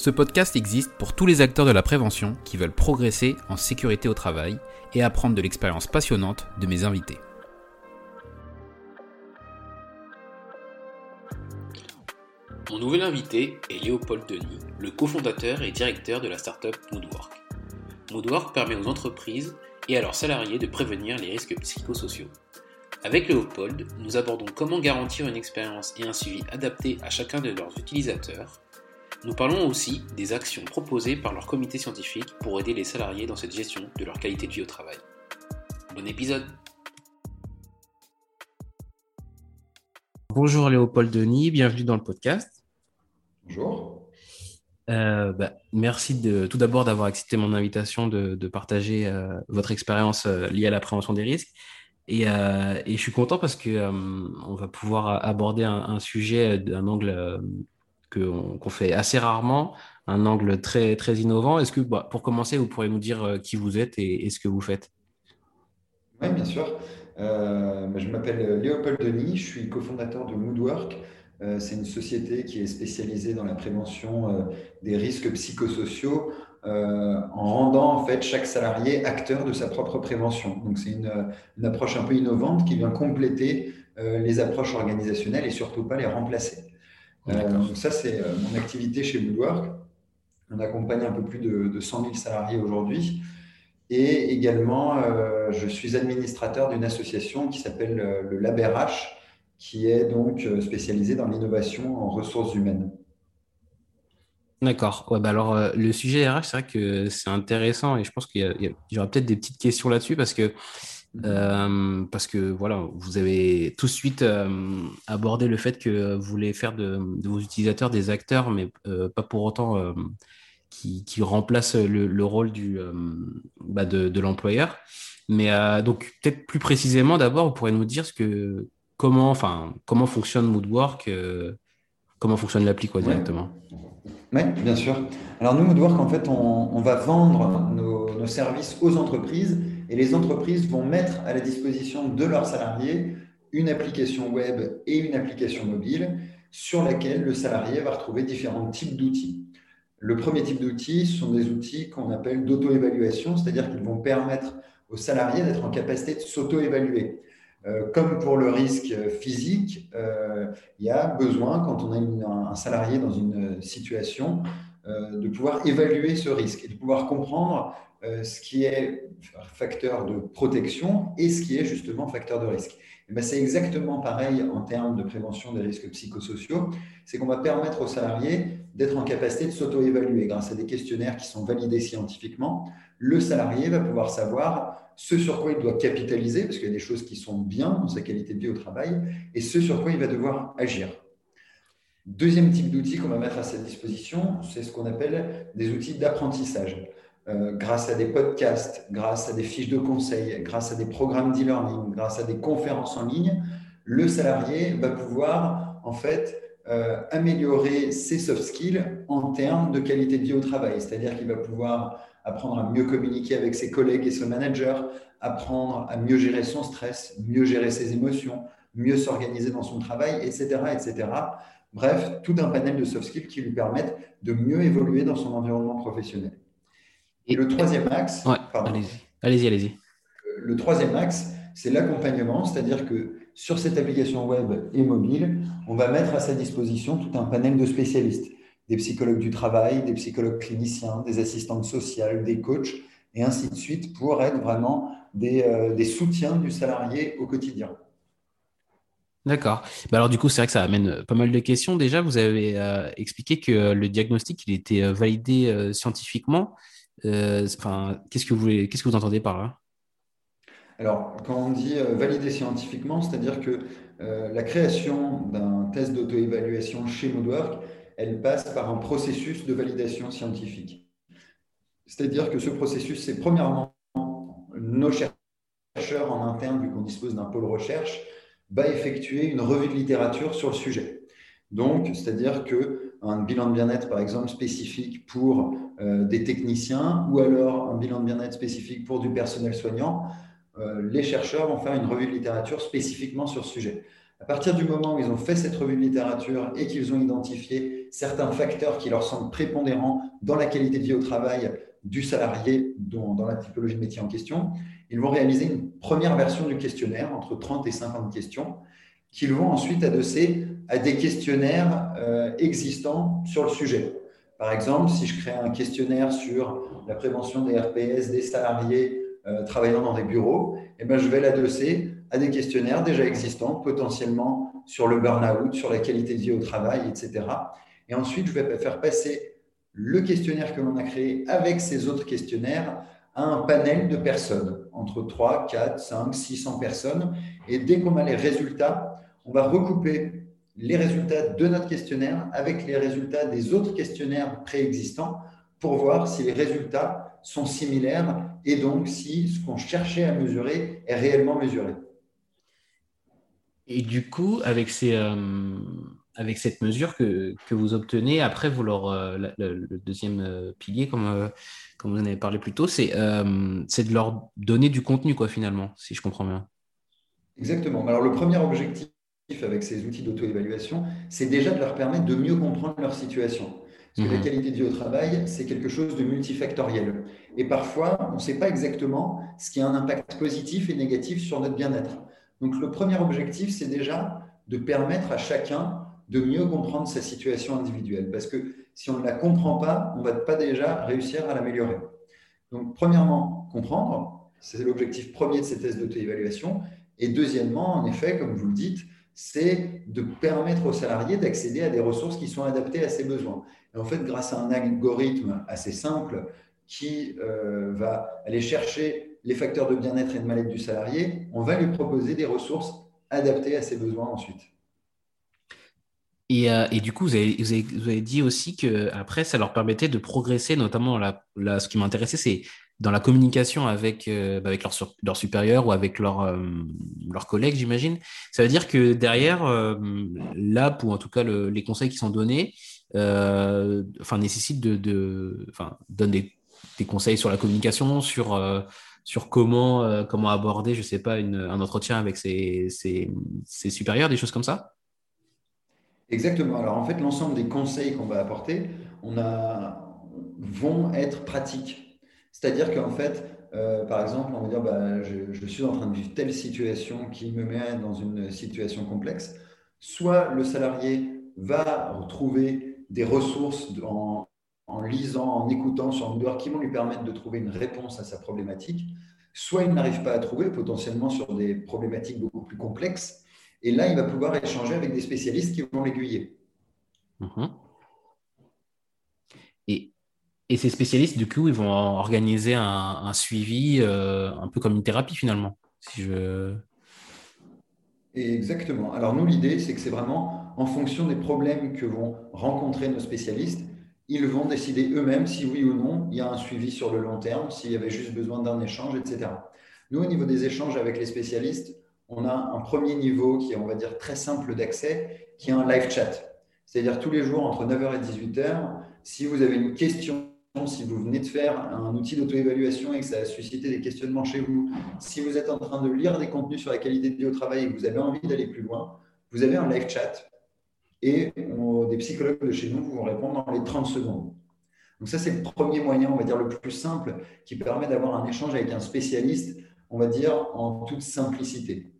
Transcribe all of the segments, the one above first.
Ce podcast existe pour tous les acteurs de la prévention qui veulent progresser en sécurité au travail et apprendre de l'expérience passionnante de mes invités. Mon nouvel invité est Léopold Denis, le cofondateur et directeur de la startup Moodwork. Moodwork permet aux entreprises et à leurs salariés de prévenir les risques psychosociaux. Avec Léopold, nous abordons comment garantir une expérience et un suivi adapté à chacun de leurs utilisateurs. Nous parlons aussi des actions proposées par leur comité scientifique pour aider les salariés dans cette gestion de leur qualité de vie au travail. Bon épisode Bonjour Léopold Denis, bienvenue dans le podcast. Bonjour. Euh, bah, merci de, tout d'abord d'avoir accepté mon invitation de, partager euh, votre expérience euh, liée à la prévention des risques. Et, je suis content parce que on va pouvoir aborder un, sujet d'un angle qu'on fait assez rarement, un angle très, très innovant. Est-ce que, bah, pour commencer, vous pourriez nous dire qui vous êtes et, ce que vous faites? Oui, bien sûr. Bah, je m'appelle Léopold Denis, je suis cofondateur de Moodwork. Euh, c'est une société qui est spécialisée dans la prévention euh, des risques psychosociaux euh, en rendant en fait chaque salarié acteur de sa propre prévention. Donc c'est une, approche un peu innovante qui vient compléter les approches organisationnelles et surtout pas les remplacer. Donc ça c'est mon activité chez Woodwork. On accompagne un peu plus de, de 100 000 salariés aujourd'hui. Et également, je suis administrateur d'une association qui s'appelle le LabRH, qui est donc euh, spécialisé dans l'innovation en ressources humaines. D'accord. Ouais, bah alors, euh, le sujet RH, c'est vrai que c'est intéressant et je pense qu'il y, aura peut-être des petites questions là-dessus parce que. Euh, parce que voilà, vous avez tout de suite abordé le fait que vous voulez faire de, vos utilisateurs des acteurs, mais pas pour autant qui, qui, remplacent le, rôle du, bah de, de l'employeur. Mais donc, peut-être plus précisément, d'abord, vous pourrez nous dire ce que, comment, enfin, comment fonctionne Moodwork euh, Comment fonctionne l'appli quoi, directement Oui, bien sûr. Alors nous, Moodwork, en fait, on, va vendre nos, services aux entreprises et les entreprises vont mettre à la disposition de leurs salariés une application web et une application mobile sur laquelle le salarié va retrouver différents types d'outils. Le premier type d'outils sont des outils qu'on appelle d'auto-évaluation, c'est-à-dire qu'ils vont permettre aux salariés d'être en capacité de s'auto-évaluer. Euh, comme pour le risque physique, euh, il y a besoin, quand on a un salarié dans une situation, euh, de pouvoir évaluer ce risque et de pouvoir comprendre ce qui est facteur de protection et ce qui est justement facteur de risque. Ben, c'est exactement pareil en termes de prévention des risques psychosociaux. C'est qu'on va permettre aux salariés d'être en capacité de s'auto-évaluer grâce à des questionnaires qui sont validés scientifiquement. Le salarié va pouvoir savoir ce sur quoi il doit capitaliser, parce qu'il y a des choses qui sont bien dans sa qualité de vie au travail, et ce sur quoi il va devoir agir. Deuxième type d'outils qu'on va mettre à sa disposition, c'est ce qu'on appelle des outils d'apprentissage. Euh, grâce à des podcasts, grâce à des fiches de conseils, grâce à des programmes d'e-learning, grâce à des conférences en ligne, le salarié va pouvoir en fait euh, améliorer ses soft skills en termes de qualité de vie au travail. C'est-à-dire qu'il va pouvoir apprendre à mieux communiquer avec ses collègues et son manager, apprendre à mieux gérer son stress, mieux gérer ses émotions, mieux s'organiser dans son travail, etc., etc. Bref, tout un panel de soft skills qui lui permettent de mieux évoluer dans son environnement professionnel. Et le troisième axe, allez-y, allez-y, allez-y. Le troisième axe, c'est l'accompagnement, c'est-à-dire que sur cette application web et mobile, on va mettre à sa disposition tout un panel de spécialistes, des psychologues du travail, des psychologues cliniciens, des assistantes sociales, des coachs, et ainsi de suite, pour être vraiment des, euh, des soutiens du salarié au quotidien. D'accord. Bah alors du coup, c'est vrai que ça amène pas mal de questions. Déjà, vous avez euh, expliqué que le diagnostic il était euh, validé scientifiquement. qu'est-ce que vous que entendez par là? Alors, quand on dit validé scientifiquement, c'est-à-dire que la création d'un test d'auto-évaluation chez Moodwork, elle passe par un processus de validation scientifique. C'est-à-dire que ce processus, c'est premièrement nos chercheurs en interne, vu qu'on dispose d'un pôle recherche, va effectuer une revue de littérature sur le sujet. Donc, c'est-à-dire qu'un bilan de bien-être, par exemple, spécifique pour euh, des techniciens ou alors un bilan de bien-être spécifique pour du personnel soignant, euh, les chercheurs vont faire une revue de littérature spécifiquement sur ce sujet. À partir du moment où ils ont fait cette revue de littérature et qu'ils ont identifié certains facteurs qui leur semblent prépondérants dans la qualité de vie au travail du salarié dans, la typologie de métier en question, ils vont réaliser une première version du questionnaire, entre 30 et 50 questions, qu'ils vont ensuite adosser à des questionnaires euh, existants sur le sujet. Par exemple, si je crée un questionnaire sur la prévention des RPS des salariés euh, travaillant dans des bureaux, eh ben, je vais l'adosser à des questionnaires déjà existants, potentiellement sur le burn-out, sur la qualité de vie au travail, etc. Et ensuite, je vais faire passer le questionnaire que l'on a créé avec ces autres questionnaires à un panel de personnes, entre 3, 4, 5, 600 personnes. Et dès qu'on a les résultats, on va recouper les résultats de notre questionnaire avec les résultats des autres questionnaires préexistants pour voir si les résultats sont similaires et donc si ce qu'on cherchait à mesurer est réellement mesuré. Et du coup, avec ces, euh, avec cette mesure que, que, vous obtenez, après, vous leur, euh, le, deuxième euh, pilier, comme, euh, comme vous en avez parlé plus tôt, c'est de leur donner du contenu, quoi, finalement, si je comprends bien. Exactement. Alors, le premier objectif avec ces outils d'auto-évaluation, c'est déjà de leur permettre de mieux comprendre leur situation. Parce que la mhm. qualité de vie au travail, c'est quelque chose de multifactoriel. Et parfois, on ne sait pas exactement ce qui a un impact positif et négatif sur notre bien-être. Donc, le premier objectif, c'est déjà de permettre à chacun de mieux comprendre sa situation individuelle. Parce que si on ne la comprend pas, on ne va pas déjà réussir à l'améliorer. Donc, premièrement, comprendre, c'est l'objectif premier de ces tests d'auto-évaluation. Et deuxièmement, en effet, comme vous le dites, c'est de permettre aux salariés d'accéder à des ressources qui sont adaptées à ses besoins. Et en fait, grâce à un algorithme assez simple qui euh, va aller chercher les facteurs de bien-être et de mal-être du salarié, on va lui proposer des ressources adaptées à ses besoins ensuite. Euh, et, du coup, vous avez, dit aussi que après, ça leur permettait de progresser, notamment ce qui m'intéressait, c'est dans la communication avec, euh, bah, avec leurs leur supérieurs ou avec leurs euh, leurs collègues, j'imagine. Ça veut dire que derrière, l'app ou en tout cas les conseils qui sont donnés, enfin, nécessitent de, de donnent des, des, conseils sur la communication, sur sur comment comment aborder, je sais pas, une, un entretien avec ses, ses, ses supérieurs, des choses comme ça? Exactement. Alors en fait, l'ensemble des conseils qu'on va apporter on a, vont être pratiques. C'est-à-dire qu'en fait, euh, par exemple, on va dire bah, je, suis en train de vivre telle situation qui me met dans une situation complexe. Soit le salarié va retrouver des ressources en, lisant, en écoutant sur Moodle qui vont lui permettre de trouver une réponse à sa problématique. Soit il n'arrive pas à trouver, potentiellement sur des problématiques beaucoup plus complexes. Et là, il va pouvoir échanger avec des spécialistes qui vont l'aiguiller. Mhm. Et, ces spécialistes, du coup, ils vont organiser un, suivi euh, un peu comme une thérapie finalement. Si je... Exactement. Alors nous, l'idée, c'est que c'est vraiment en fonction des problèmes que vont rencontrer nos spécialistes, ils vont décider eux-mêmes si oui ou non il y a un suivi sur le long terme, s'il y avait juste besoin d'un échange, etc. Nous, au niveau des échanges avec les spécialistes, on a un premier niveau qui est, on va dire, très simple d'accès, qui est un live chat. C'est-à-dire tous les jours entre 9h et 18h, si vous avez une question, si vous venez de faire un outil d'auto-évaluation et que ça a suscité des questionnements chez vous, si vous êtes en train de lire des contenus sur la qualité de vie au travail et que vous avez envie d'aller plus loin, vous avez un live chat et des psychologues de chez nous vont répondre dans les 30 secondes. Donc ça, c'est le premier moyen, on va dire le plus simple, qui permet d'avoir un échange avec un spécialiste on va dire, en toute simplicité.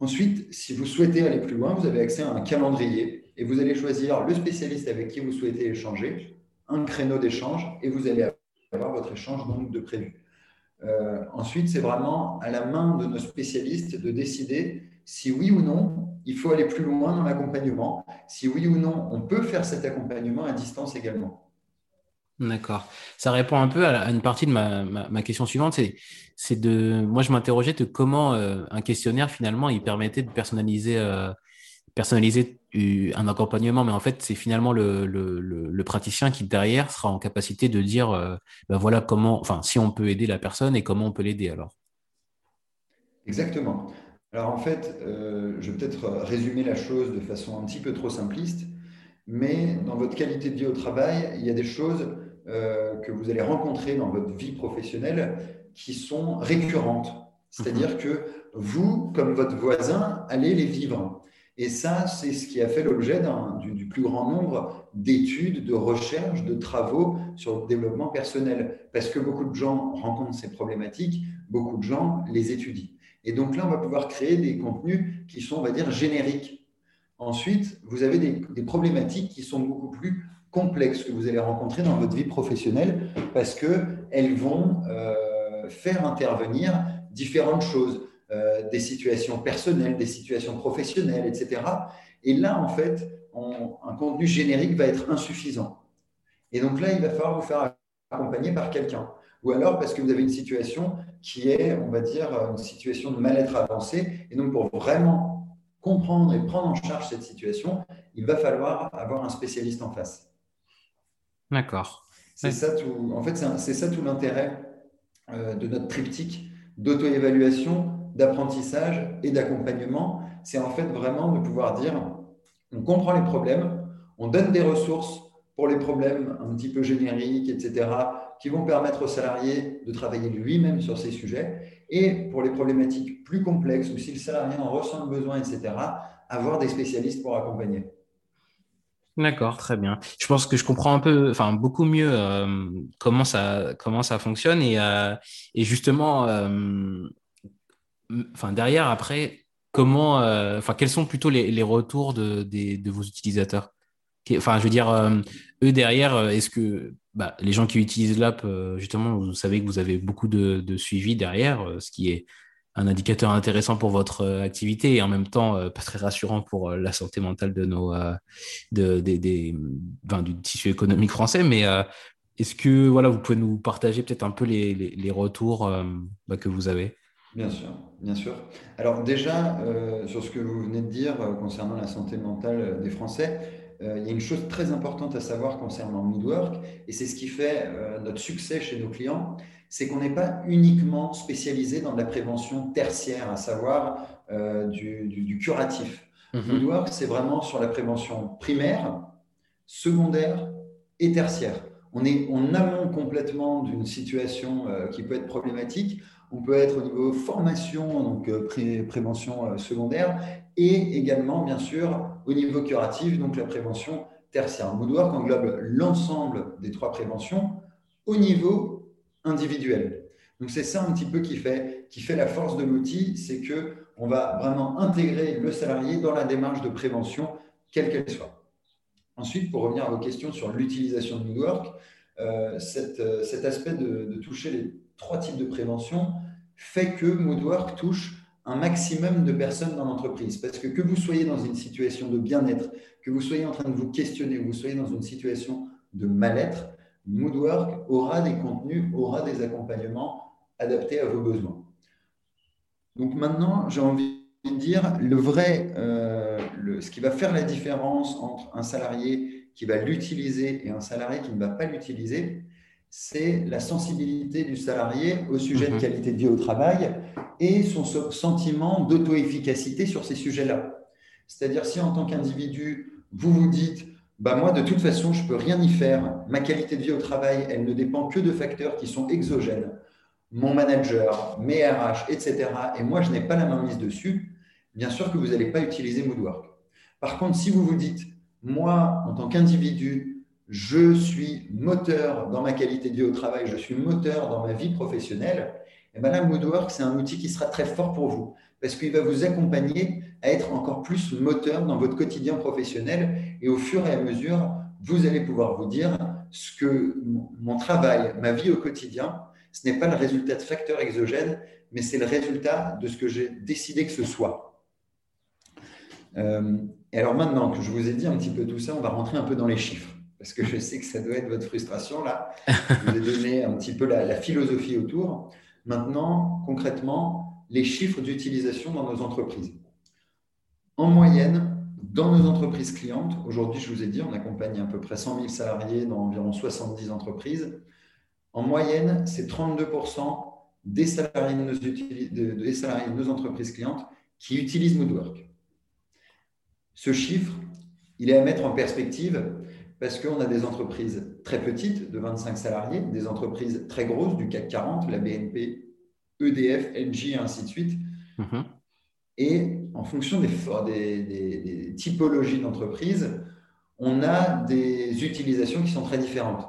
Ensuite, si vous souhaitez aller plus loin, vous avez accès à un calendrier et vous allez choisir le spécialiste avec qui vous souhaitez échanger, un créneau d'échange et vous allez avoir votre échange donc de prévu. Euh, ensuite, c'est vraiment à la main de nos spécialistes de décider si oui ou non il faut aller plus loin dans l'accompagnement, si oui ou non on peut faire cet accompagnement à distance également. D'accord. Ça répond un peu à une partie de ma, question suivante. C'est de, moi, je m'interrogeais de comment euh, un questionnaire finalement il permettait de personnaliser, euh, personnaliser un accompagnement, mais en fait, c'est finalement le, praticien qui derrière sera en capacité de dire, euh, ben voilà comment, enfin, si on peut aider la personne et comment on peut l'aider alors. Exactement. Alors en fait, je vais peut-être résumer la chose de façon un petit peu trop simpliste, mais dans votre qualité de vie au travail, il y a des choses euh, que vous allez rencontrer dans votre vie professionnelle qui sont récurrentes. C'est-à-dire mhm. que vous, comme votre voisin, allez les vivre. Et ça, c'est ce qui a fait l'objet du, plus grand nombre d'études, de recherches, de travaux sur le développement personnel. Parce que beaucoup de gens rencontrent ces problématiques, beaucoup de gens les étudient. Et donc là, on va pouvoir créer des contenus qui sont, on va dire, génériques. Ensuite, vous avez des, des problématiques qui sont beaucoup plus complexes que vous allez rencontrer dans votre vie professionnelle parce qu'elles vont euh, faire intervenir différentes choses, euh, des situations personnelles, des situations professionnelles, etc. Et là, en fait, un contenu générique va être insuffisant. Et donc là, il va falloir vous faire accompagner par quelqu'un. Ou alors parce que vous avez une situation qui est, on va dire, une situation de mal-être avancé. Et donc, pour vraiment comprendre et prendre en charge cette situation, il va falloir avoir un spécialiste en face. D'accord. C'est ça tout. En fait, c'est ça tout l'intérêt euh, de notre triptyque d'auto-évaluation, d'apprentissage et d'accompagnement. C'est en fait vraiment de pouvoir dire on comprend les problèmes, on donne des ressources pour les problèmes un petit peu génériques, etc., qui vont permettre au salarié de travailler lui-même sur ces sujets. Et pour les problématiques plus complexes, ou si le salarié en ressent le besoin, etc., avoir des spécialistes pour accompagner. D'accord, très bien. Je pense que je comprends un peu, enfin beaucoup mieux euh, comment ça comment ça fonctionne et, euh, justement, euh, enfin derrière après, comment, enfin quels sont plutôt les, retours de, vos utilisateurs? Enfin, je veux dire, eux derrière, est-ce que bah, les gens qui utilisent l'app, justement, vous savez que vous avez beaucoup de, suivi derrière, ce qui est un indicateur intéressant pour votre euh, activité et en même temps euh, pas très rassurant pour euh, la santé mentale de nos de, des, du tissu économique français. Mais est-ce que voilà, vous pouvez nous partager peut-être un peu les, les, retours bah, que vous avez? Bien sûr, bien sûr. Alors déjà, sur ce que vous venez de dire concernant la santé mentale des Français, il y a une chose très importante à savoir concernant Moodwork, et c'est ce qui fait notre succès chez nos clients, c'est qu'on n'est pas uniquement spécialisé dans de la prévention tertiaire, à savoir euh, du, curatif. Mm c'est vraiment sur la prévention primaire, secondaire et tertiaire. On est en amont complètement d'une situation euh, qui peut être problématique. On peut être au niveau formation, donc euh, prévention secondaire, et également, bien sûr, au niveau curatif, donc la prévention tertiaire. Moodwork englobe l'ensemble des trois préventions au niveau individuel. Donc c'est ça un petit peu qui fait, qui fait la force de l'outil, c'est que on va vraiment intégrer le salarié dans la démarche de prévention, quelle qu'elle soit. Ensuite, pour revenir à vos questions sur l'utilisation de Moodwork, euh, euh, cet, aspect de, de, toucher les trois types de prévention fait que Moodwork touche un maximum de personnes dans l'entreprise. Parce que que vous soyez dans une situation de bien-être, que vous soyez en train de vous questionner, que vous soyez dans une situation de mal-être, Moodwork aura des contenus, aura des accompagnements adaptés à vos besoins. Donc maintenant, j'ai envie de dire, le vrai, euh, ce qui va faire la différence entre un salarié qui va l'utiliser et un salarié qui ne va pas l'utiliser, c'est la sensibilité du salarié au sujet de mhm. qualité de vie au travail et son sentiment d'auto-efficacité sur ces sujets-là. C'est-à-dire si en tant qu'individu, vous vous dites, bah moi, de toute façon, je ne peux rien y faire. Ma qualité de vie au travail, elle ne dépend que de facteurs qui sont exogènes. Mon manager, mes RH, etc. Et moi, je n'ai pas la main mise dessus. Bien sûr que vous n'allez pas utiliser Moodwork. Par contre, si vous vous dites, moi, en tant qu'individu, je suis moteur dans ma qualité de vie au travail, je suis moteur dans ma vie professionnelle, Et bien là, Moodwork, c'est un outil qui sera très fort pour vous parce qu'il va vous accompagner à être encore plus moteur dans votre quotidien professionnel et au fur et à mesure, vous allez pouvoir vous dire ce que mon travail, ma vie au quotidien, ce n'est pas le résultat de facteurs exogènes, mais c'est le résultat de ce que j'ai décidé que ce soit. Euh, et alors maintenant que je vous ai dit un petit peu tout ça, on va rentrer un peu dans les chiffres, parce que je sais que ça doit être votre frustration là. Je vous ai donné un petit peu la philosophie autour. Maintenant, concrètement, les chiffres d'utilisation dans nos entreprises. En moyenne, dans nos entreprises clientes, aujourd'hui, je vous ai dit, on accompagne à peu près 100 000 salariés dans environ 70 entreprises. En moyenne, c'est 32% des des salariés de nos entreprises clientes qui utilisent Moodwork. Ce chiffre, il est à mettre en perspective parce qu'on a des entreprises très petites, de 25 salariés, des entreprises très grosses, du CAC 40, la BNP, EDF, NG et ainsi de suite. Mhm. Et en fonction des, des, typologies d'entreprises, on a des utilisations qui sont très différentes.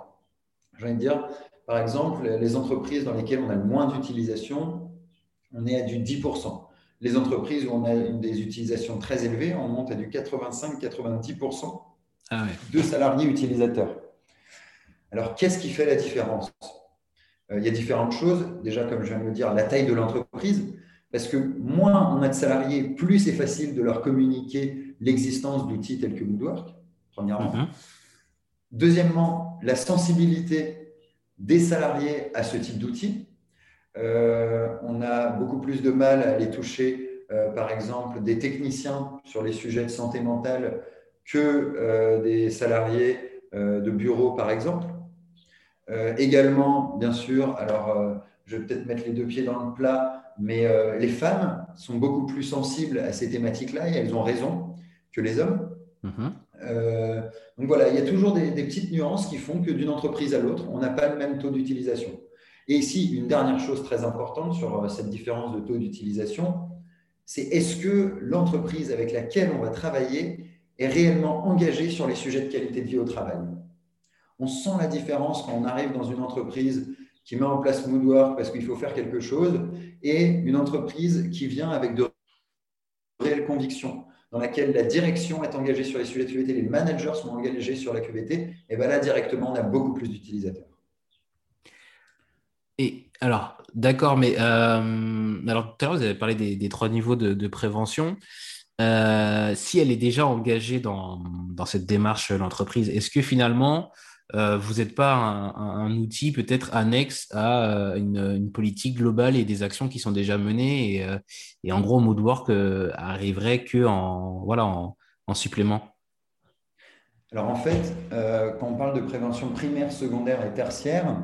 J'ai envie de dire, par exemple, les entreprises dans lesquelles on a le moins d'utilisation, on est à du 10%. Les entreprises où on a des utilisations très élevées, on monte à du 85-90% ah de salariés utilisateurs. Alors, qu'est-ce qui fait la différence? Euh, il y a différentes choses. Déjà, comme je viens de le dire, la taille de l'entreprise. Parce que moins on a de salariés, plus c'est facile de leur communiquer l'existence d'outils tels que Moodwork, premièrement. Mhm. Deuxièmement, la sensibilité des salariés à ce type d'outils. Euh, on a beaucoup plus de mal à aller toucher, euh, par exemple, des techniciens sur les sujets de santé mentale que des salariés de bureau, par exemple. Euh, également, bien sûr, alors euh, je vais peut-être mettre les deux pieds dans le plat, mais euh, les femmes sont beaucoup plus sensibles à ces thématiques-là et elles ont raison que les hommes. Mhm. donc voilà, il y a toujours des, petites nuances qui font que d'une entreprise à l'autre, on n'a pas le même taux d'utilisation. Et ici, une dernière chose très importante sur cette différence de taux d'utilisation, c'est est-ce que l'entreprise avec laquelle on va travailler est réellement engagée sur les sujets de qualité de vie au travail? On sent la différence quand on arrive dans une entreprise qui met en place Moodwork parce qu'il faut faire quelque chose et une entreprise qui vient avec de réelles convictions, dans laquelle la direction est engagée sur les sujets de QVT, les managers sont engagés sur la QVT, et bien là, directement, on a beaucoup plus d'utilisateurs. Et alors, d'accord, mais euh, alors tout à l'heure, vous avez parlé des, trois niveaux de, prévention. Euh, si elle est déjà engagée dans, cette démarche, l'entreprise, est-ce que finalement, euh, vous n'êtes pas un, outil peut-être annexe à euh, une, politique globale et des actions qui sont déjà menées. Et, euh, en gros, Moodwork arriverait que en, voilà, en, supplément? Alors en fait, quand on parle de prévention primaire, secondaire et tertiaire,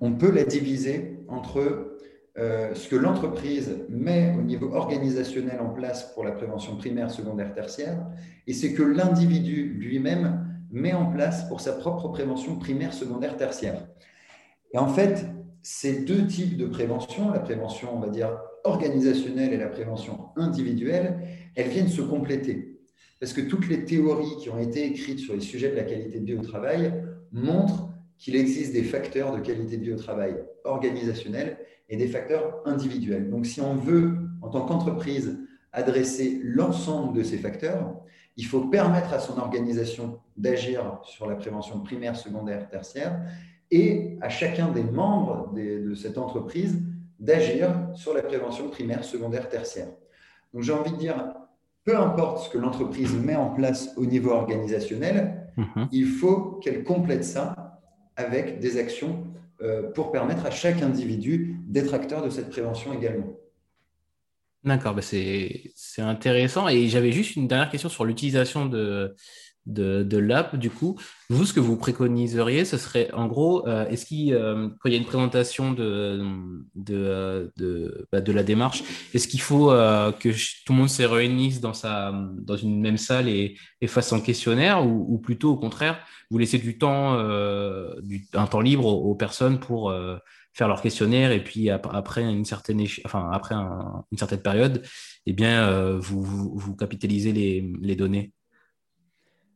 on peut la diviser entre ce que l'entreprise met au niveau organisationnel en place pour la prévention primaire, secondaire, tertiaire, et c'est que l'individu lui-même met en place pour sa propre prévention primaire, secondaire, tertiaire. Et en fait, ces deux types de prévention, la prévention, on va dire, organisationnelle et la prévention individuelle, elles viennent se compléter. Parce que toutes les théories qui ont été écrites sur les sujets de la qualité de vie au travail montrent qu'il existe des facteurs de qualité de vie au travail organisationnels et des facteurs individuels. Donc, si on veut, en tant qu'entreprise, adresser l'ensemble de ces facteurs, il faut permettre à son organisation d'agir sur la prévention primaire, secondaire, tertiaire, et à chacun des membres de cette entreprise d'agir sur la prévention primaire, secondaire, tertiaire. Donc j'ai envie de dire, peu importe ce que l'entreprise met en place au niveau organisationnel, mhm. il faut qu'elle complète ça avec des actions euh, pour permettre à chaque individu d'être acteur de cette prévention également. D'accord, bah, c'est intéressant. Et j'avais juste une dernière question sur l'utilisation de, de, l'app. Du coup, vous, ce que vous préconiseriez, ce serait en gros, euh, est-ce qu'il, euh, y a une présentation de, de, de, bah, la démarche, est-ce qu'il faut euh, que tout le monde se réunisse dans, sa, dans une même salle et, fasse son questionnaire ou, plutôt au contraire, vous laissez du temps, un temps libre aux personnes pour faire leur questionnaire et puis après une certaine, enfin, après une certaine période, eh bien, euh, vous, vous, capitalisez les, les, données?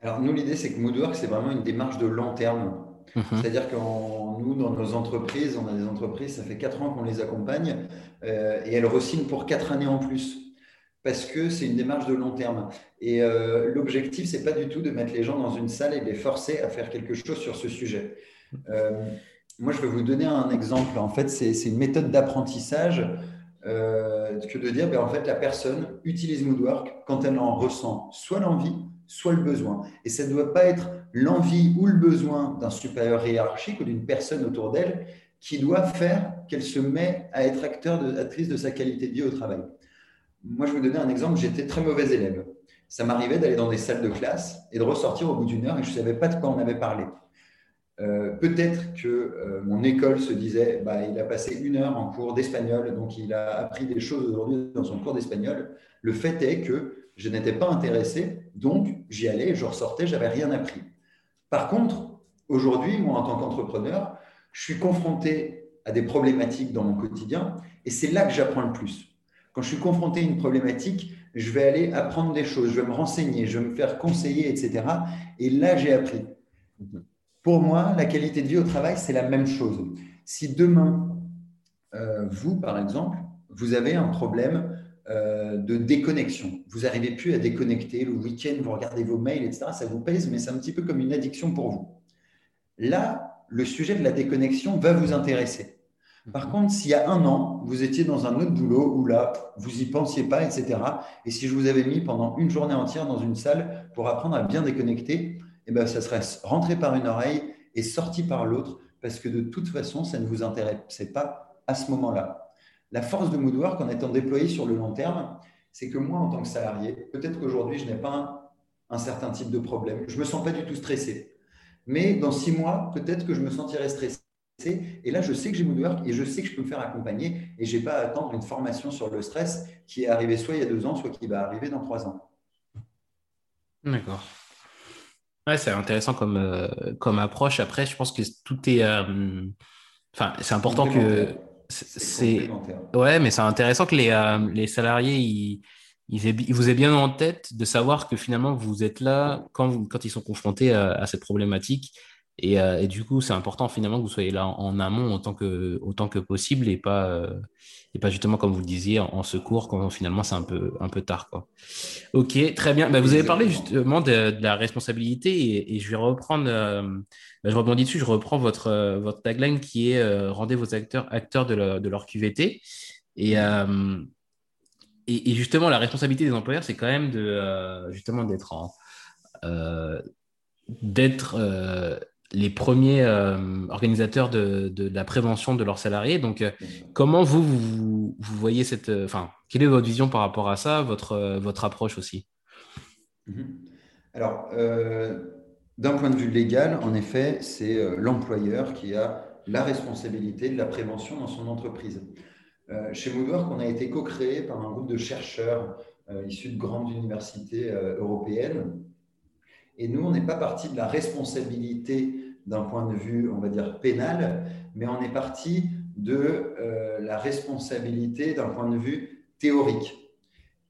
Alors, nous, l'idée, c'est que Moodwork, c'est vraiment une démarche de long terme. Mhm. C'est-à-dire que nous, dans nos entreprises, on a des entreprises, ça fait quatre ans qu'on les accompagne euh, et elles re-signent pour quatre années en plus parce que c'est une démarche de long terme. Et euh, l'objectif, c'est pas du tout de mettre les gens dans une salle et de les forcer à faire quelque chose sur ce sujet. Euh, moi, je vais vous donner un exemple. En fait, c'est une méthode d'apprentissage que de dire, ben, en fait, la personne utilise Moodwork quand elle en ressent soit l'envie, soit le besoin. Et ça ne doit pas être l'envie ou le besoin d'un supérieur hiérarchique ou d'une personne autour d'elle qui doit faire qu'elle se met à être acteur, de, actrice de sa qualité de vie au travail. Moi, je vais vous donner un exemple. J'étais très mauvais élève. Ça m'arrivait d'aller dans des salles de classe et de ressortir au bout d'une heure et je ne savais pas de quoi on avait parlé. Euh, peut-être que euh, mon école se disait, bah, il a passé une heure en cours d'espagnol, donc il a appris des choses aujourd'hui dans son cours d'espagnol. Le fait est que je n'étais pas intéressé, donc j'y allais, je ressortais, j'avais rien appris. Par contre, aujourd'hui, moi, en tant qu'entrepreneur, je suis confronté à des problématiques dans mon quotidien et c'est là que j'apprends le plus. Quand je suis confronté à une problématique, je vais aller apprendre des choses, je vais me renseigner, je vais me faire conseiller, etc. Et là, j'ai appris. Pour moi, la qualité de vie au travail, c'est la même chose. Si demain, euh, vous, par exemple, vous avez un problème euh, de déconnexion. Vous n'arrivez plus à déconnecter. Le week-end, vous regardez vos mails, etc. Ça vous pèse, mais c'est un petit peu comme une addiction pour vous. Là, le sujet de la déconnexion va vous intéresser. Par contre, s'il y a un an, vous étiez dans un autre boulot où là, vous n'y pensiez pas, etc. Et si je vous avais mis pendant une journée entière dans une salle pour apprendre à bien déconnecter, eh ben, ça serait rentré par une oreille et sorti par l'autre parce que de toute façon, ça ne vous intéressait pas à ce moment-là. La force de Moodwork en étant déployé sur le long terme, c'est que moi, en tant que salarié, peut-être qu'aujourd'hui, je n'ai pas un, certain type de problème. Je ne me sens pas du tout stressé. Mais dans six mois, peut-être que je me sentirai stressé. Et là, je sais que j'ai Moodwork et je sais que je peux me faire accompagner et je n'ai pas à attendre une formation sur le stress qui est arrivée soit il y a deux ans, soit qui va arriver dans trois ans. D'accord. Ouais, c'est intéressant comme, euh, comme approche. Après, je pense que tout est. Euh, enfin, c'est important que c'est ouais, mais c'est intéressant que les, euh, les salariés ils, ils, vous aient bien en tête de savoir que finalement vous êtes là quand, quand ils sont confrontés à, cette problématique. Et, euh, et, du coup, c'est important finalement que vous soyez là en, amont autant que, autant que possible et pas, euh, et pas justement, comme vous le disiez, en, secours quand finalement c'est un peu, un peu tard. Quoi. Ok, très bien. Bah, vous avez parlé justement de, la responsabilité et, je vais reprendre, euh, bah, je rebondis dessus, je reprends votre, votre tagline qui est Rendez vos acteurs acteurs de, de leur QVT. Et, et, justement, la responsabilité des employeurs, c'est quand même de, justement d'être en. d'être les premiers euh, organisateurs de, la prévention de leurs salariés. Donc, euh, comment vous, vous, voyez cette... Euh, enfin, quelle est votre vision par rapport à ça, votre, votre approche aussi? Mhm. Alors, d'un point de vue légal, en effet, c'est l'employeur qui a la responsabilité de la prévention dans son entreprise. chez Moodwork, on a été co-créé par un groupe de chercheurs issus de grandes universités européennes. Et nous, on n'est pas parti de la responsabilité d'un point de vue, on va dire, pénal, mais on est parti de euh, la responsabilité d'un point de vue théorique.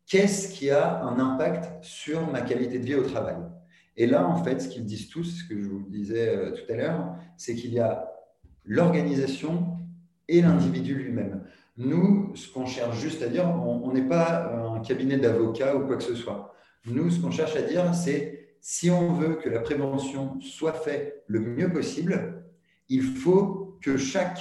Qu'est-ce qui a un impact sur ma qualité de vie au travail? Et là, en fait, ce qu'ils disent tous, ce que je vous disais euh, tout à l'heure, c'est qu'il y a l'organisation et l'individu lui-même. Nous, ce qu'on cherche juste à dire, on n'est pas un cabinet d'avocats ou quoi que ce soit. Nous, ce qu'on cherche à dire, c'est si on veut que la prévention soit faite le mieux possible, il faut que chaque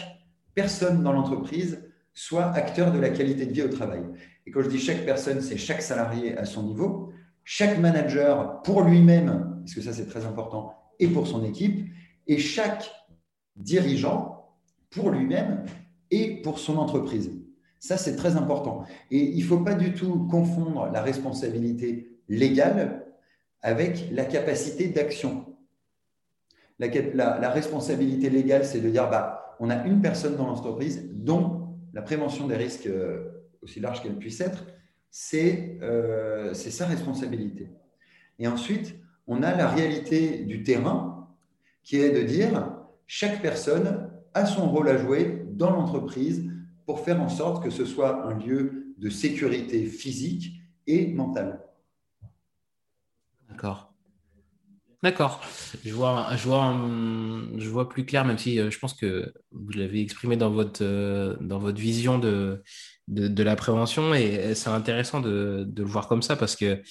personne dans l'entreprise soit acteur de la qualité de vie au travail. Et quand je dis chaque personne, c'est chaque salarié à son niveau, chaque manager pour lui-même, parce que ça c'est très important, et pour son équipe, et chaque dirigeant pour lui-même et pour son entreprise. Ça, c'est très important. Et il ne faut pas du tout confondre la responsabilité légale avec la capacité d'action. La, responsabilité légale, c'est de dire, bah, on a une personne dans l'entreprise dont la prévention des risques, euh, aussi large qu'elle puisse être, euh, c'est sa responsabilité. Et ensuite, on a la réalité du terrain, qui est de dire, chaque personne a son rôle à jouer dans l'entreprise pour faire en sorte que ce soit un lieu de sécurité physique et mentale. D'accord. D'accord. Je vois, je, vois, je vois plus clair, même si je pense que vous l'avez exprimé dans votre, dans votre vision de, de, la prévention. Et c'est intéressant de, de, le voir comme ça parce que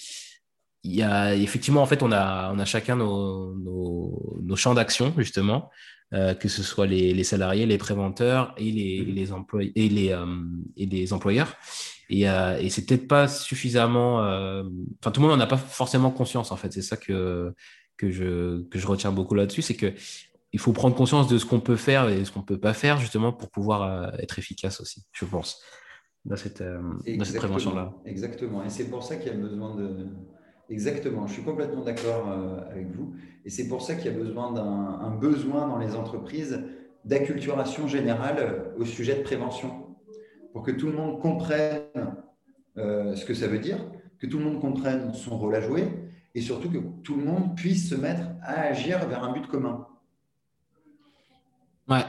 il y a effectivement, en fait, on a, on a chacun nos, nos, champs d'action, justement, euh, que ce soit les, les, salariés, les préventeurs et les, mmh. les, et les, euh, et les employeurs. Et, euh, et c'est peut-être pas suffisamment. Enfin, tout le monde n'en a pas forcément conscience, en fait. C'est ça que, que, je, que je retiens beaucoup là-dessus. C'est que il faut prendre conscience de ce qu'on peut faire et ce qu'on peut pas faire, justement, pour pouvoir être efficace aussi, je pense, dans cette, dans cette prévention-là. Exactement. Et c'est pour ça qu'il y a besoin de Exactement, je suis complètement d'accord euh, avec vous. Et c'est pour ça qu'il y a besoin d'un besoin dans les entreprises d'acculturation générale au sujet de prévention, pour que tout le monde comprenne euh, ce que ça veut dire, que tout le monde comprenne son rôle à jouer, et surtout que tout le monde puisse se mettre à agir vers un but commun. Ouais,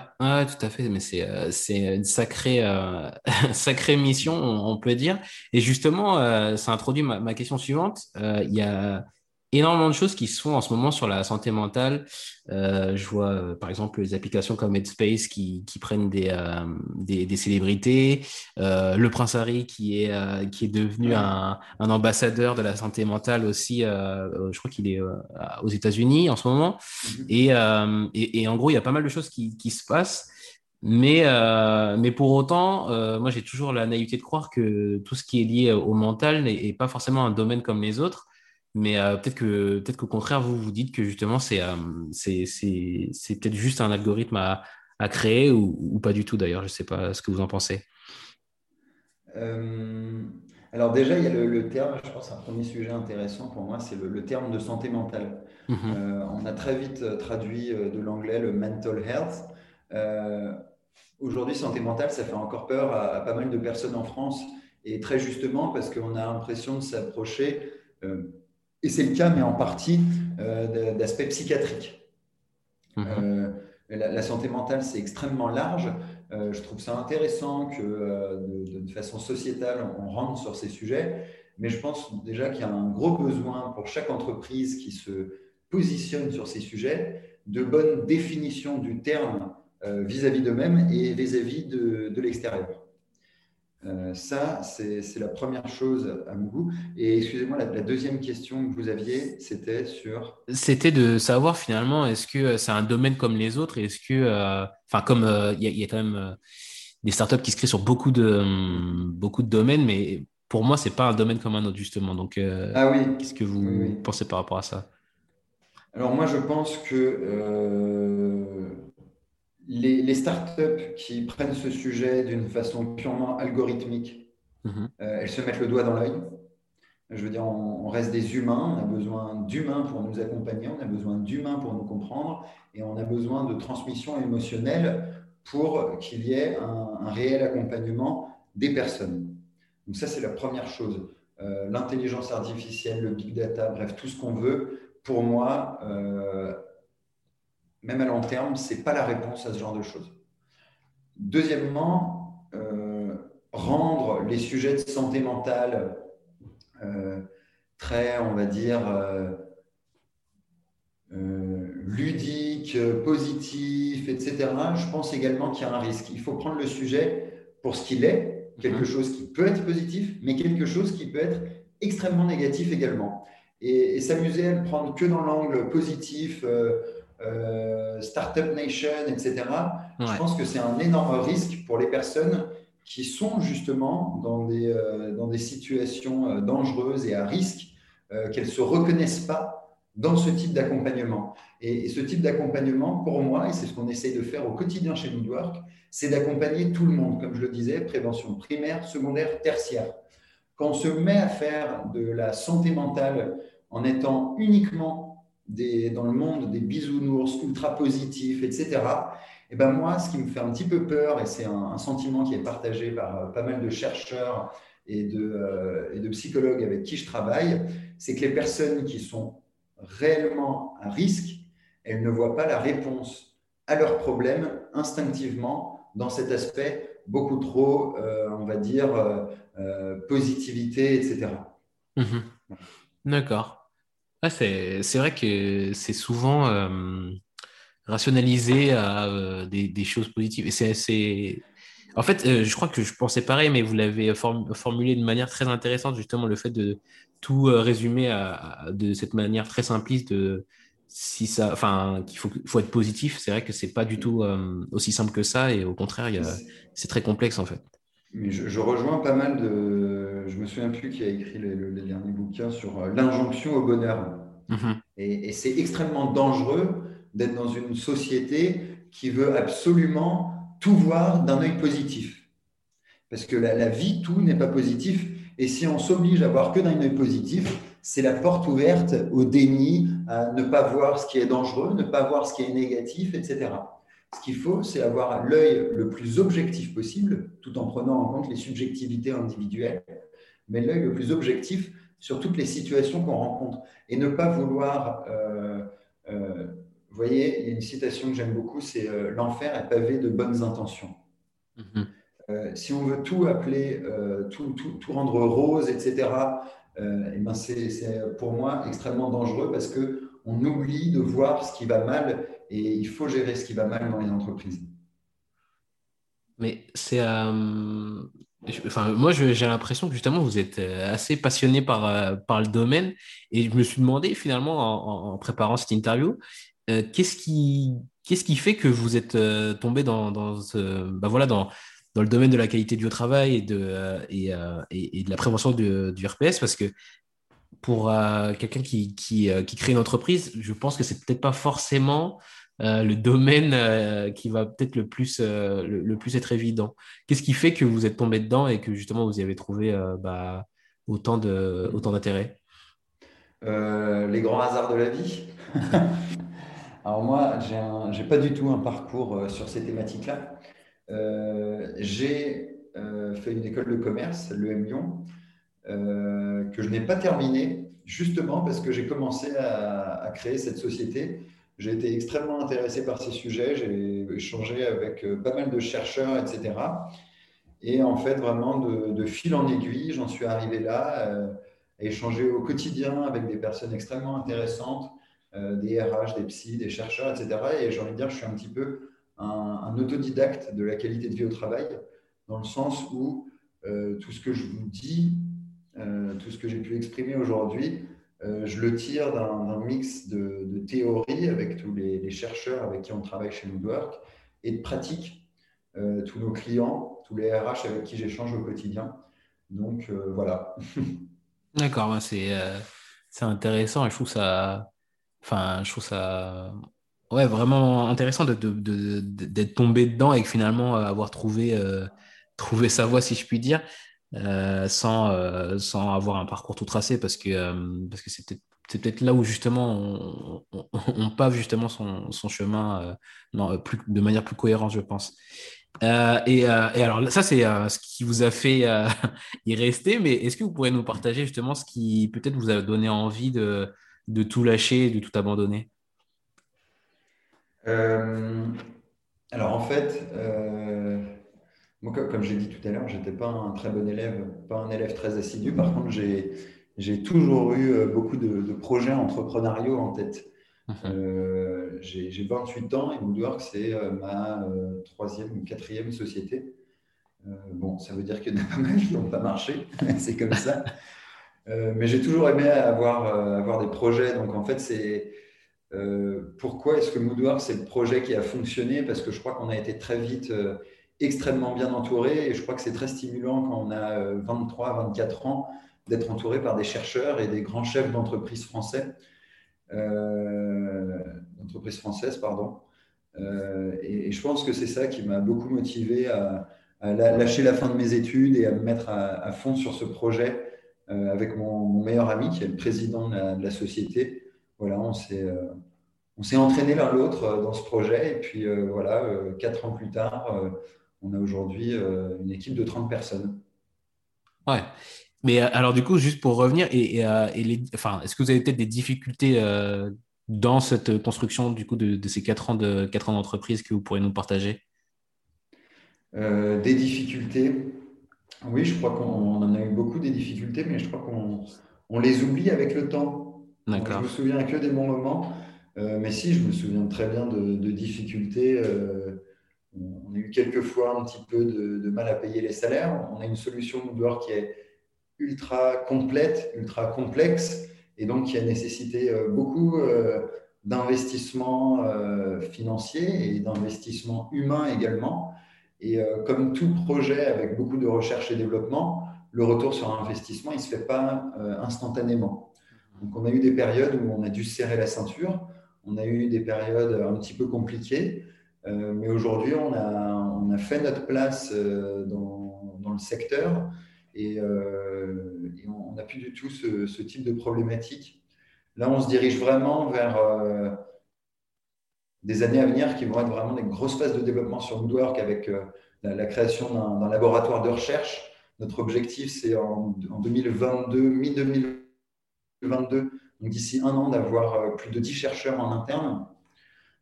tout à fait, mais c'est euh, une sacrée, euh, sacrée mission, on, peut dire. Et justement, ça introduit ma, ma question suivante. il y a énormément de choses qui se font en ce moment sur la santé mentale. Euh, je vois euh, par exemple les applications comme Headspace qui, qui prennent des, euh, des, des, célébrités, le Prince Harry qui est, qui est devenu un, un, ambassadeur de la santé mentale aussi, je crois qu'il est aux États-Unis en ce moment. Et, et, et, en gros, il y a pas mal de choses qui, qui se passent. Mais, mais pour autant, moi j'ai toujours la naïveté de croire que tout ce qui est lié au mental n'est pas forcément un domaine comme les autres. Mais euh, peut-être que peut-être qu'au contraire, vous vous dites que justement, c'est euh, c'est peut-être juste un algorithme à, à créer ou, ou, pas du tout d'ailleurs. Je ne sais pas ce que vous en pensez. Euh, alors déjà, il y a le, terme, je pense, un premier sujet intéressant pour moi, c'est le, terme de santé mentale. Mm-hmm. on a très vite traduit de l'anglais le mental health. Aujourd'hui, santé mentale, ça fait encore peur à, à, pas mal de personnes en France, et très justement parce qu'on a l'impression de s'approcher et c'est le cas, mais en partie, euh, d'aspect psychiatrique. Mhm. Euh, la, santé mentale, c'est extrêmement large. Euh, je trouve ça intéressant que de, de, façon sociétale, on rentre sur ces sujets. Mais je pense déjà qu'il y a un gros besoin pour chaque entreprise qui se positionne sur ces sujets de bonne définition du terme vis-à-vis d'eux-mêmes et vis-à-vis de, de l'extérieur. Euh, ça, c'est la première chose à mon goût. Et excusez-moi, la, deuxième question que vous aviez, c'était sur. C'était de savoir finalement, est-ce que euh, c'est un domaine comme les autres Est-ce que, euh, enfin, comme il y, a quand même des startups qui se créent sur beaucoup de, hum, beaucoup de domaines, mais pour moi, c'est pas un domaine comme un autre justement. Donc, ah oui. Qu'est-ce que vous pensez par rapport à ça? Alors moi, je pense que les, startups qui prennent ce sujet d'une façon purement algorithmique, mhm. euh, elles se mettent le doigt dans l'œil. Je veux dire, on, reste des humains, on a besoin d'humains pour nous accompagner, on a besoin d'humains pour nous comprendre, et on a besoin de transmission émotionnelle pour qu'il y ait un, réel accompagnement des personnes. Donc ça, c'est la première chose. Euh, l'intelligence artificielle, le big data, bref, tout ce qu'on veut, pour moi, euh, même à long terme, ce n'est pas la réponse à ce genre de choses. Deuxièmement, euh, rendre les sujets de santé mentale euh, très, on va dire, euh, ludiques, positifs, etc., je pense également qu'il y a un risque. Il faut prendre le sujet pour ce qu'il est, quelque mhm. chose qui peut être positif, mais quelque chose qui peut être extrêmement négatif également. Et, et s'amuser à le prendre que dans l'angle positif, euh, Startup Nation, etc. Je pense que c'est un énorme risque pour les personnes qui sont justement dans des, euh, dans des situations euh, dangereuses et à risque, qu'elles ne se reconnaissent pas dans ce type d'accompagnement. Et, ce type d'accompagnement, pour moi, et c'est ce qu'on essaye de faire au quotidien chez Woodwork, c'est d'accompagner tout le monde, comme je le disais, prévention primaire, secondaire, tertiaire. Quand on se met à faire de la santé mentale en étant uniquement dans le monde des bisounours ultra positifs, etc. Et ben moi, ce qui me fait un petit peu peur, et c'est un, sentiment qui est partagé par euh, pas mal de chercheurs et de, euh, et de psychologues avec qui je travaille, c'est que les personnes qui sont réellement à risque, elles ne voient pas la réponse à leurs problèmes instinctivement dans cet aspect beaucoup trop, euh, on va dire, positivité, etc. Mmh D'accord. C'est vrai que c'est souvent rationalisé à des, choses positives. Et c'est en fait, je crois que je pensais pareil, mais vous l'avez formulé de manière très intéressante, justement, le fait de tout résumer de cette manière très simpliste de si ça, enfin, qu'il faut, faut être positif. C'est vrai que c'est pas du tout aussi simple que ça, et au contraire, c'est très complexe en fait. Mais je, rejoins pas mal de. Je me souviens plus qui a écrit les, les derniers bouquins sur euh, l'injonction au bonheur. Mhm. Et, c'est extrêmement dangereux d'être dans une société qui veut absolument tout voir d'un œil positif. Parce que la, vie, tout n'est pas positif. Et si on s'oblige à voir que d'un œil positif, c'est la porte ouverte au déni, à ne pas voir ce qui est dangereux, ne pas voir ce qui est négatif, etc. Ce qu'il faut, c'est avoir l'œil le plus objectif possible, tout en prenant en compte les subjectivités individuelles, mais l'œil le plus objectif sur toutes les situations qu'on rencontre et ne pas vouloir. Euh, euh, vous voyez, il y a une citation que j'aime beaucoup, c'est euh, L'enfer est pavé de bonnes intentions. Mhm. si on veut tout appeler, tout, tout, tout, rendre rose, etc., et eh ben c'est pour moi extrêmement dangereux parce qu'on oublie de voir ce qui va mal et il faut gérer ce qui va mal dans les entreprises. Mais c'est. Euh, enfin, moi, j'ai l'impression que justement, vous êtes euh, assez passionné par, euh, par le domaine. Et je me suis demandé finalement, en, préparant cette interview, qu'est-ce qui, qu'est-ce qui fait que vous êtes tombé dans, dans, ce, bah voilà, dans, dans le domaine de la qualité du travail et de, et, de la prévention du, du RPS Parce que pour quelqu'un qui, qui, qui, crée une entreprise, je pense que c'est peut-être pas forcément euh, le domaine euh, qui va peut-être le plus euh, le, plus être évident. Qu'est-ce qui fait que vous êtes tombé dedans et que justement vous y avez trouvé bah, autant de autant d'intérêt? Les grands hasards de la vie. Alors moi, j'ai pas du tout un parcours sur ces thématiques-là. j'ai fait une école de commerce, l'EM Lyon, que je n'ai pas terminée, justement parce que j'ai commencé à, créer cette société j'ai été extrêmement intéressé par ces sujets. J'ai échangé avec euh, pas mal de chercheurs, etc. Et en fait, vraiment, de, fil en aiguille, j'en suis arrivé là, euh, à échanger au quotidien avec des personnes extrêmement intéressantes, euh, des RH, des psys, des chercheurs, etc. Et j'ai envie de dire, je suis un petit peu un, autodidacte de la qualité de vie au travail, dans le sens où tout ce que je vous dis, tout ce que j'ai pu exprimer aujourd'hui, euh, je le tire d'un mix de, de, théorie avec tous les, chercheurs avec qui on travaille chez Woodwork et de pratique, euh, tous nos clients, tous les RH avec qui j'échange au quotidien. Donc euh, voilà. D'accord, ben, c'est intéressant et je trouve ça, enfin, je trouve ça ouais, vraiment intéressant d'être tombé dedans et finalement avoir trouvé, trouvé sa voie, si je puis dire. Euh, sans, euh, sans avoir un parcours tout tracé parce que euh, parce c'est peut-être là où justement on, pave justement son, son chemin non, plus, de manière plus cohérente, je pense. Et, et, alors ça, c'est ce qui vous a fait y rester, mais est-ce que vous pourriez nous partager justement ce qui peut-être vous a donné envie de, de tout lâcher, de tout abandonner? Alors en fait, moi, comme j'ai dit tout à l'heure, je n'étais pas un très bon élève, pas un élève très assidu. Par contre, j'ai toujours eu euh, beaucoup de, projets entrepreneuriaux en tête. Mhm. Euh, j'ai 28 ans et Woodwork, c'est euh, ma troisième ou quatrième société. bon, ça veut dire qu'il y en a pas mal qui n'ont pas marché, c'est comme ça. mais j'ai toujours aimé avoir, avoir des projets. Donc, en fait, c'est pourquoi est-ce que Moodwork, c'est le projet qui a fonctionné? Parce que je crois qu'on a été très vite extrêmement bien entouré et je crois que c'est très stimulant quand on a 23, euh, 24 ans d'être entouré par des chercheurs et des grands chefs d'entreprise français, euh, d'entreprise française, pardon. Euh, et, je pense que c'est ça qui m'a beaucoup motivé à, lâcher la fin de mes études et à me mettre à, fond sur ce projet avec mon, meilleur ami qui est le président de la, société. Voilà, on s'est on s'est entraîné l'un l'autre dans ce projet et puis voilà, quatre ans plus tard, on a aujourd'hui euh, une équipe de 30 personnes. Ouais. Mais euh, alors, du coup, juste pour revenir, et, euh, enfin, est-ce que vous avez peut-être des difficultés dans cette construction du coup, de, ces 4 ans de quatre ans d'entreprise que vous pourriez nous partager? Des difficultés Oui, je crois qu'on en a eu beaucoup des difficultés, mais je crois qu'on on les oublie avec le temps. je me souviens que des bons moments. mais si, je me souviens très bien de, difficultés. On a eu quelques fois un petit peu de, mal à payer les salaires. On a une solution Moodwork qui est ultra complète, ultra complexe, et donc qui a nécessité beaucoup d'investissement financier et d'investissement humain également. Et euh, comme tout projet avec beaucoup de recherche et développement, le retour sur investissement, il ne se fait pas euh, instantanément. Donc, on a eu des périodes où on a dû serrer la ceinture, on a eu des périodes un petit peu compliquées, euh, mais aujourd'hui, on a, fait notre place dans, dans le secteur et, on n'a plus du tout ce, type de problématique. Là, on se dirige vraiment vers des années à venir qui vont être vraiment des grosses phases de développement sur Woodwork avec euh, la, création d'un laboratoire de recherche. Notre objectif, c'est en, 2022, mi-2022, d'ici un an, d'avoir euh, plus de 10 chercheurs en interne.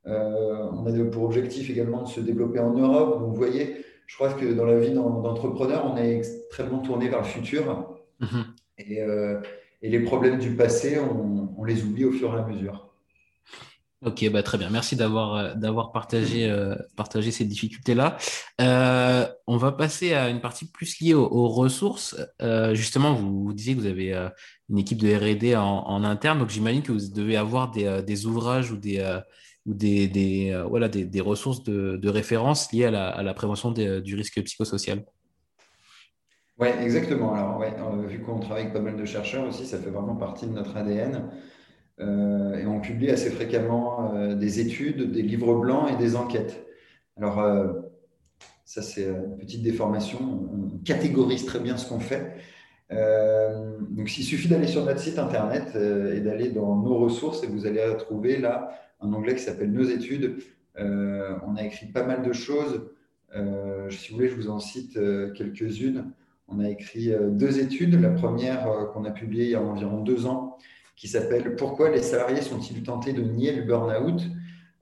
Euh, on a pour objectif également de se développer en Europe. Donc, vous voyez, je crois que dans la vie d'entrepreneur, on est extrêmement tourné vers le futur. Mm-hmm. Et, les problèmes du passé, on les oublie au fur et à mesure. Ok, bah très bien. Merci d'avoir euh, d'avoir partagé euh, partagé ces difficultés là. Euh, on va passer à une partie plus liée aux, ressources. justement, vous, vous, disiez que vous avez une équipe de R&D en, interne, donc j'imagine que vous devez avoir des, des ouvrages ou des ou des, des voilà des, des, ressources de, de, référence liées à la, à la prévention du risque psychosocial. Oui, exactement. Alors, ouais, vu qu'on travaille avec pas mal de chercheurs aussi, ça fait vraiment partie de notre ADN. Euh, et on publie assez fréquemment euh, des études, des livres blancs et des enquêtes. Alors, euh, ça, c'est une petite déformation. On catégorise très bien ce qu'on fait. donc, il suffit d'aller sur notre site internet et d'aller dans nos ressources et vous allez retrouver là un onglet qui s'appelle Nos études. on a écrit pas mal de choses. si vous voulez, je vous en cite quelques-unes. On a écrit deux études. La première qu'on a publiée il y a environ deux ans, qui s'appelle Pourquoi les salariés sont-ils tentés de nier le burn-out?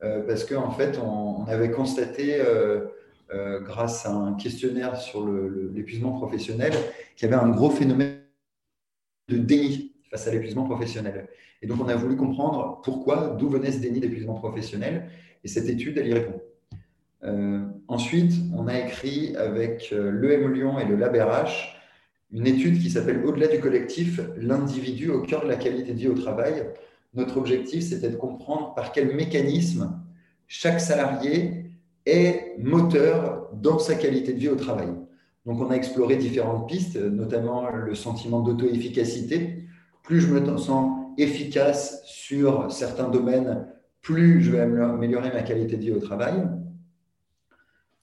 Euh, Parce qu'en en fait, on, avait constaté, euh, euh, grâce à un questionnaire sur l'épuisement professionnel, qu'il y avait un gros phénomène de déni face à l'épuisement professionnel. Et donc, on a voulu comprendre pourquoi, d'où venait ce déni d'épuisement professionnel. Et cette étude, elle y répond. ensuite, on a écrit avec l'EM Lyon et le LabRH une étude qui s'appelle Au-delà du collectif, l'individu au cœur de la qualité de vie au travail. Notre objectif, c'était de comprendre par quel mécanisme chaque salarié est moteur dans sa qualité de vie au travail. Donc, on a exploré différentes pistes, notamment le sentiment d'auto-efficacité. Plus je me sens efficace sur certains domaines, plus je vais améliorer ma qualité de vie au travail.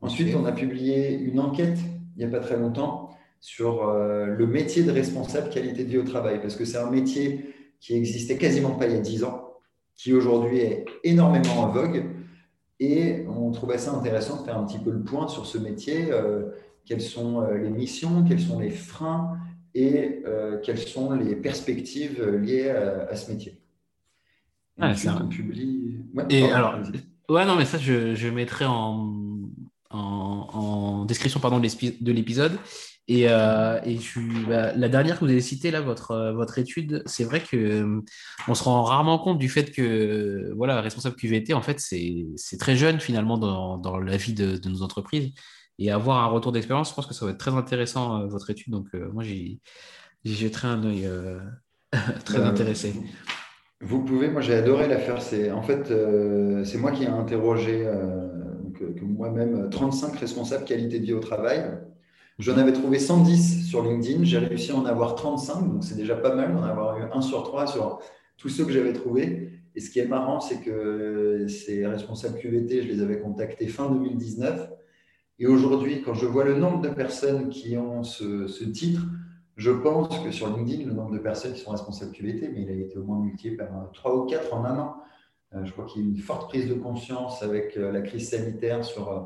Ensuite, on a publié une enquête il n'y a pas très longtemps sur euh, le métier de responsable qualité de vie au travail, parce que c'est un métier qui existait quasiment pas il y a 10 ans, qui aujourd'hui est énormément en vogue. Et on trouvait ça intéressant de faire un petit peu le point sur ce métier, euh, quelles sont euh, les missions, quels sont les freins et quelles sont les perspectives liées à, ce métier. Et ah, on publie. et alors, ouais, non, mais ça, je, je mettrai en, en, en description pardon, de l'épisode. Et, euh, et bah, la dernière que vous avez citée, là, votre, euh, votre étude, c'est vrai que euh, on se rend rarement compte du fait que voilà, responsable QVT, en fait, c'est très jeune finalement dans, dans la vie de, de, nos entreprises. Et avoir un retour d'expérience, je pense que ça va être très intéressant, votre étude. Donc, moi, j'y jetterai un œil très intéressé. Vous pouvez, moi j'ai adoré la faire. C'est en fait, c'est moi qui ai interrogé moi-même 35 responsables qualité de vie au travail J'en avais trouvé 110 sur LinkedIn. J'ai réussi à en avoir 35, donc c'est déjà pas mal d'en avoir eu un sur trois sur tous ceux que j'avais trouvés. Et ce qui est marrant, c'est que ces responsables QVT, je les avais contactés fin 2019. Et aujourd'hui, quand je vois le nombre de personnes qui ont ce, titre, je pense que sur LinkedIn, le nombre de personnes qui sont responsables QVT, mais il a été au moins multiplié par 3 ou 4 en un an. Euh, je crois qu'il y a une forte prise de conscience avec euh, la crise sanitaire sur euh,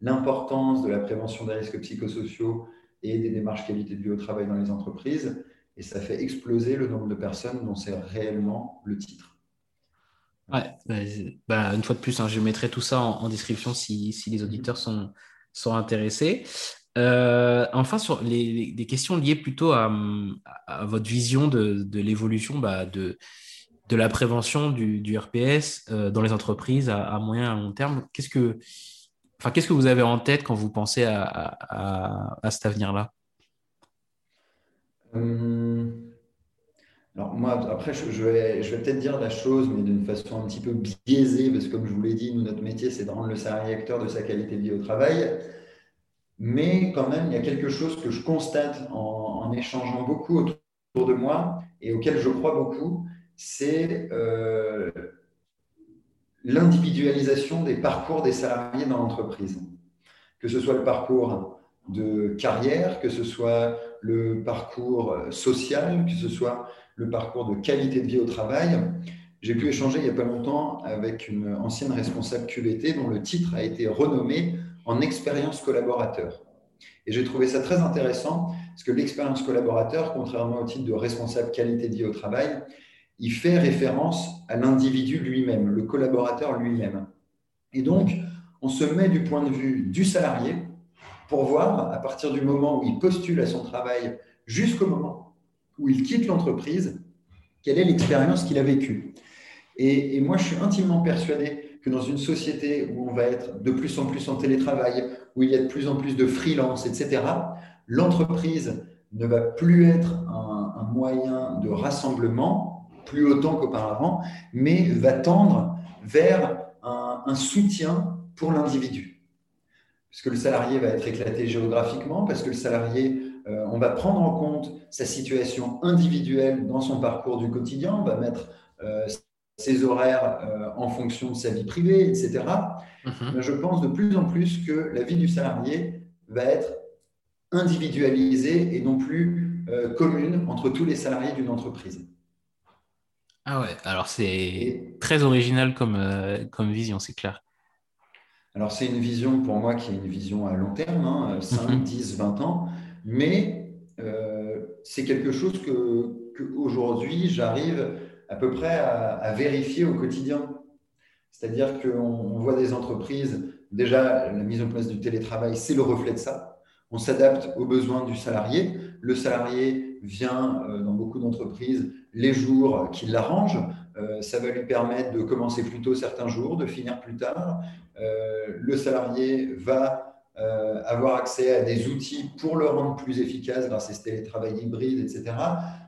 l'importance de la prévention des risques psychosociaux et des démarches qualité de vie au travail dans les entreprises. Et ça fait exploser le nombre de personnes dont c'est réellement le titre. Ouais, bah, bah, une fois de plus, hein, je mettrai tout ça en, description si, si, les auditeurs sont, sont intéressés. Euh, enfin, sur les, questions liées plutôt à, votre vision de, l'évolution bah, de, la prévention du, RPS dans les entreprises à, moyen et à long terme. Qu'est-ce que, vous avez en tête quand vous pensez à, à cet avenir-là? Alors moi, après, je, vais, peut-être dire la chose, mais d'une façon un petit peu biaisée, parce que comme je vous l'ai dit, nous, notre métier, c'est de rendre le salarié acteur de sa qualité de vie au travail. Mais quand même, il y a quelque chose que je constate en, échangeant beaucoup autour de moi et auquel je crois beaucoup, c'est euh, l'individualisation des parcours des salariés dans l'entreprise. Que ce soit le parcours de carrière, que ce soit le parcours social, que ce soit le parcours de qualité de vie au travail. J'ai pu échanger il n'y a pas longtemps avec une ancienne responsable QVT dont le titre a été renommé en expérience collaborateur. Et j'ai trouvé ça très intéressant parce que l'expérience collaborateur, contrairement au titre de responsable qualité de vie au travail, il fait référence à l'individu lui-même, le collaborateur lui-même. Et donc, on se met du point de vue du salarié pour voir, à partir du moment où il postule à son travail jusqu'au moment où il quitte l'entreprise, quelle est l'expérience qu'il a vécue. Et, moi, je suis intimement persuadé que dans une société où on va être de plus en plus en télétravail, où il y a de plus en plus de freelance, etc., l'entreprise ne va plus être un, moyen de rassemblement, plus autant qu'auparavant, mais va tendre vers un, un soutien pour l'individu. Parce que le salarié va être éclaté géographiquement, parce que le salarié euh, on va prendre en compte sa situation individuelle dans son parcours du quotidien, on va mettre euh, ses horaires euh, en fonction de sa vie privée, etc. Mhm. Je pense de plus en plus que la vie du salarié va être individualisée et non plus commune entre tous les salariés d'une entreprise. Ah ouais, alors c'est très original comme, comme vision, c'est clair. Alors c'est une vision pour moi qui est une vision à long terme, 5, 10, 20 ans mais euh, c'est quelque chose que, aujourd'hui j'arrive à peu près à, vérifier au quotidien. C'est-à-dire qu'on voit des entreprises, déjà la mise en place du télétravail, c'est le reflet de ça. On s'adapte aux besoins du salarié. Le salarié vient euh, dans beaucoup d'entreprises les jours qui l'arrangent. Euh, ça va lui permettre de commencer plus tôt certains jours, de finir plus tard. le salarié va euh, avoir accès à des outils pour le rendre plus efficace grâce à ce télétravail hybride, etc.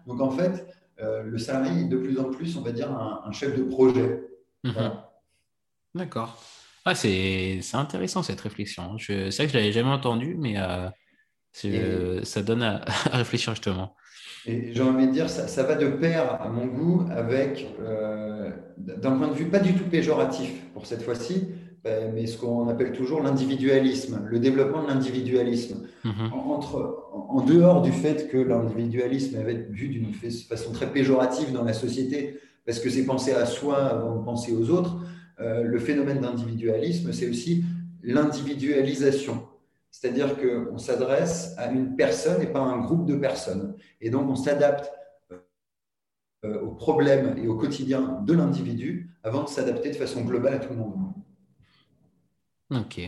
Donc en fait, euh, le salarié est de plus en plus, on va dire, un, chef de projet. Mhm. D'accord. Ah, c'est intéressant cette réflexion. C'est vrai que je ne l'avais jamais entendu, mais euh, ça donne à, réfléchir justement. Et j'ai envie de dire, ça, ça, va de pair, à mon goût, avec, d'un point de vue pas du tout péjoratif pour cette fois-ci, mais ce qu'on appelle toujours l'individualisme, le développement de l'individualisme. Mhm. Entre, en dehors du fait que l'individualisme avait été vu d'une façon très péjorative dans la société, parce que c'est penser à soi avant de penser aux autres, euh, le phénomène d'individualisme, c'est aussi l'individualisation. C'est-à-dire qu'on s'adresse à une personne et pas à un groupe de personnes. Et donc, on s'adapte euh, aux problèmes et au quotidien de l'individu avant de s'adapter de façon globale à tout le monde. Ok.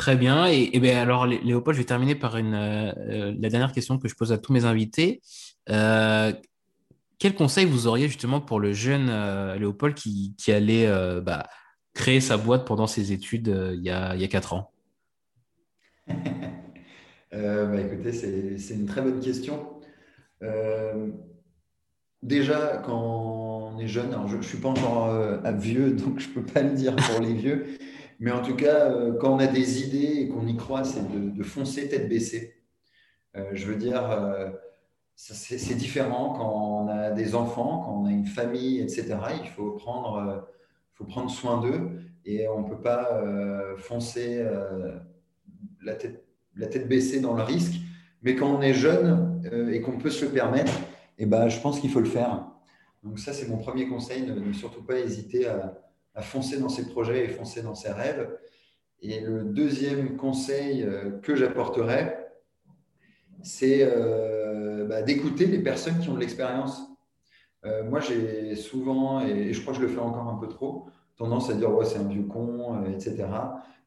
Très bien. Et, bien alors, Léopold, je vais terminer par une, euh, euh, la dernière question que je pose à tous mes invités. Euh, quel conseil vous auriez justement pour le jeune Léopold qui, allait bah, créer sa boîte pendant ses études il, y a, il y a 4 ans? Bah, Écoutez, c'est une très bonne question. déjà, quand on est jeune, je ne suis pas encore vieux, donc je ne peux pas le dire pour les vieux, mais en tout cas, euh, quand on a des idées et qu'on y croit, c'est de, foncer tête baissée. Euh, je veux dire, euh, c'est différent quand on a des enfants, quand on a une famille, etc. Il faut prendre, faut prendre soin d'eux et on ne peut pas foncer la, tête, la tête baissée dans le risque. Mais quand on est jeune et qu'on peut se le permettre, eh ben, je pense qu'il faut le faire. Donc ça, c'est mon premier conseil, ne surtout pas hésiter à, à foncer dans ses projets et foncer dans ses rêves. Et le deuxième conseil euh, que j'apporterais, c'est euh, bah, d'écouter les personnes qui ont de l'expérience. Euh, moi, j'ai souvent, et je crois que je le fais encore un peu trop, tendance à dire ouais, c'est un vieux con, etc.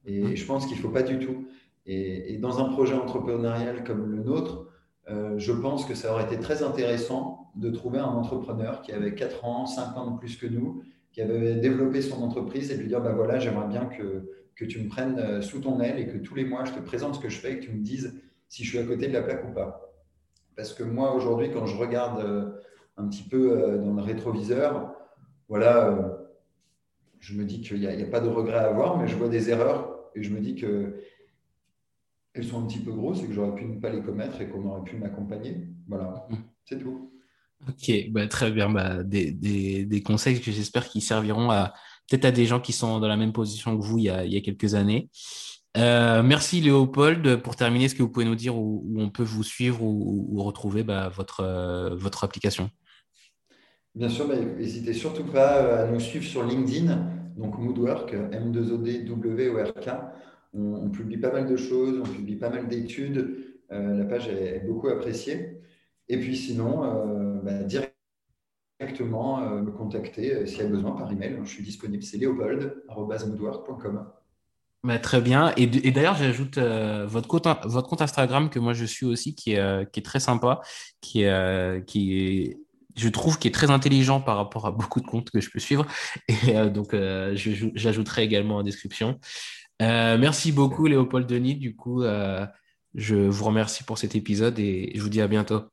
Et je pense qu'il ne faut pas du tout. Et, et, dans un projet entrepreneurial comme le nôtre, je pense que ça aurait été très intéressant de trouver un entrepreneur qui avait 4 ans, 5 ans de plus que nous, qui avait développé son entreprise et de lui dire, bah voilà, j'aimerais bien que, que tu me prennes euh, sous ton aile et que tous les mois, je te présente ce que je fais et que tu me dises si je suis à côté de la plaque ou pas. Parce que moi, aujourd'hui, quand je regarde euh, un petit peu dans le rétroviseur, voilà, je me dis qu'il n'y a, a, pas de regret à avoir, mais je vois des erreurs et je me dis que elles sont un petit peu grosses et que j'aurais pu ne pas les commettre et qu'on aurait pu m'accompagner. Voilà, mmh. c'est tout. Ok, bah, très bien. Bah, des, des, conseils que j'espère qu'ils serviront peut-être à des gens qui sont dans la même position que vous il y a, il y a quelques années. Euh, merci Léopold. Pour terminer, est-ce que vous pouvez nous dire où, on peut vous suivre ou, ou retrouver bah, votre, euh, votre application? Bien sûr, n'hésitez surtout pas à nous suivre sur LinkedIn, donc Moodwork, M2ODWORK. On, on, publie pas mal de choses, on publie pas mal d'études. Euh, la page est, beaucoup appréciée. Et puis sinon, euh, bah, directement euh, me contacter euh, s'il y a besoin par email. Je suis disponible. C'est leopold.moodwork.com. Bah, très bien. Et, d'ailleurs, j'ajoute votre, compte, Instagram que moi je suis aussi, qui est, qui très sympa, qui est, qui est je trouve qu'il est très intelligent par rapport à beaucoup de comptes que je peux suivre. Et donc, j'ajouterai également en description. Merci beaucoup, Léopold Denis. Du coup, je vous remercie pour cet épisode et je vous dis à bientôt.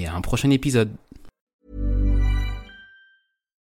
et à un prochain épisode.